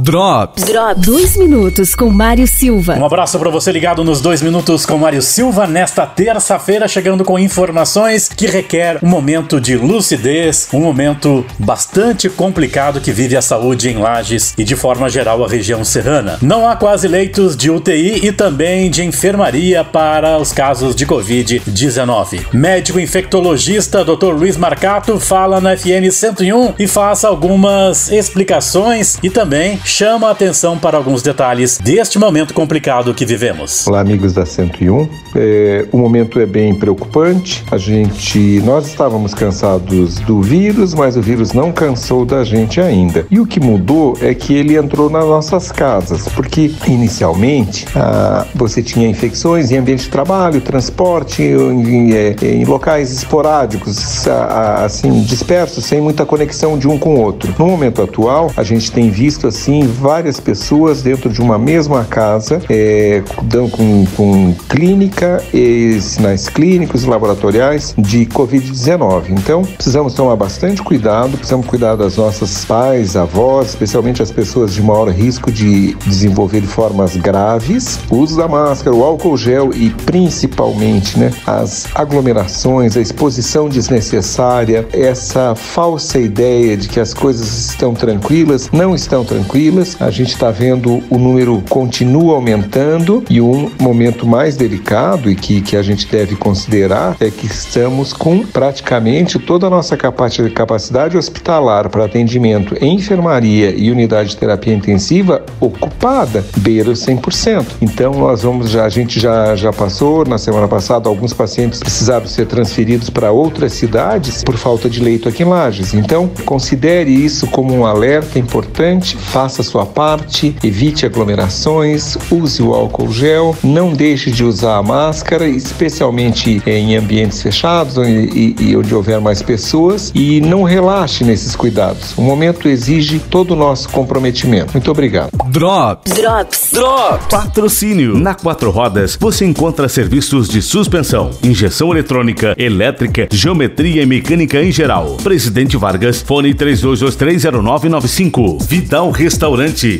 Drops. Drops. Dois minutos com Mário Silva. Um abraço para você ligado nos dois minutos com Mário Silva nesta terça-feira, chegando com informações que requer um momento de lucidez, um momento bastante complicado que vive a saúde em Lages e de forma geral a região serrana. Não há quase leitos de UTI e também de enfermaria para os casos de Covid-19. Médico infectologista Dr. Luiz Marcato fala na FM 101 e faz algumas explicações e também chama a atenção para alguns detalhes deste momento complicado que vivemos. Olá, amigos da 101. É, o momento é bem preocupante. A gente, nós estávamos cansados do vírus, mas o vírus não cansou da gente ainda. E o que mudou é que ele entrou nas nossas casas, porque inicialmente ah, você tinha infecções em ambiente de trabalho, transporte, em, em, é, em locais esporádicos, assim dispersos, sem muita conexão de um com o outro. No momento atual, a gente tem visto assim várias pessoas dentro de uma mesma casa, é, com, com clínica e sinais clínicos laboratoriais de Covid-19. Então, precisamos tomar bastante cuidado, precisamos cuidar das nossas pais, avós, especialmente as pessoas de maior risco de desenvolver formas graves. O uso da máscara, o álcool gel e principalmente né, as aglomerações, a exposição desnecessária, essa falsa ideia de que as coisas estão tranquilas, não estão tranquilas. A gente está vendo o número continua aumentando e um momento mais delicado e que, que a gente deve considerar é que estamos com praticamente toda a nossa capacidade hospitalar para atendimento em enfermaria e unidade de terapia intensiva ocupada, beira 100%. Então nós vamos já a gente já já passou na semana passada alguns pacientes precisaram ser transferidos para outras cidades por falta de leito aqui em Lages. Então considere isso como um alerta importante, faça a sua parte, evite aglomerações, use o álcool gel, não deixe de usar a máscara, especialmente em ambientes fechados e, e, e onde houver mais pessoas, e não relaxe nesses cuidados. O momento exige todo o nosso comprometimento. Muito obrigado. Drops. Drops. Drops. Patrocínio. Na Quatro Rodas você encontra serviços de suspensão, injeção eletrônica, elétrica, geometria e mecânica em geral. Presidente Vargas, fone 32230995. Vidal Restaurante.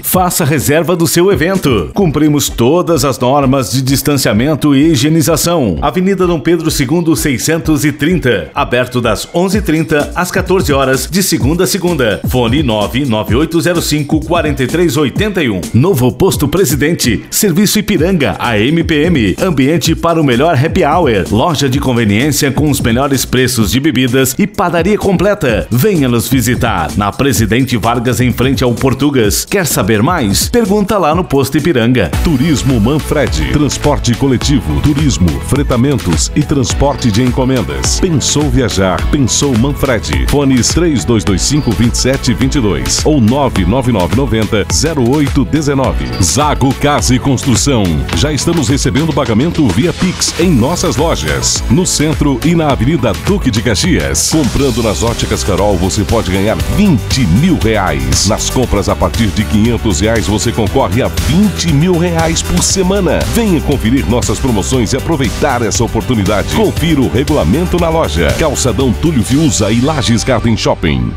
Faça reserva do seu evento. Cumprimos todas as normas de distanciamento e higienização. Avenida Dom Pedro II 630. Aberto das 11:30 às 14 horas de segunda a segunda. Fone 99805 4381. Novo Posto Presidente. Serviço Ipiranga, a MPM. Ambiente para o melhor happy hour. Loja de conveniência com os melhores preços de bebidas e padaria completa. Venha nos visitar na Presidente Vargas em frente ao Portugas. Quer saber mais? Pergunta lá no Posto Ipiranga. Turismo Manfred. Transporte coletivo, turismo, fretamentos e transporte de encomendas. Pensou viajar? Pensou Manfred. Fones 3225 2722 ou 99990 0819. Zago Casa e Construção. Já estamos recebendo pagamento via Pix em nossas lojas. No centro e na Avenida Duque de Caxias. Comprando nas óticas Carol, você pode ganhar 20 mil reais. Nas compras a partir de 500 reais, você concorre a 20 mil reais por semana. Venha conferir nossas promoções e aproveitar essa oportunidade. Confira o regulamento na loja. Calçadão Túlio Fiuza e Lages Garden Shopping.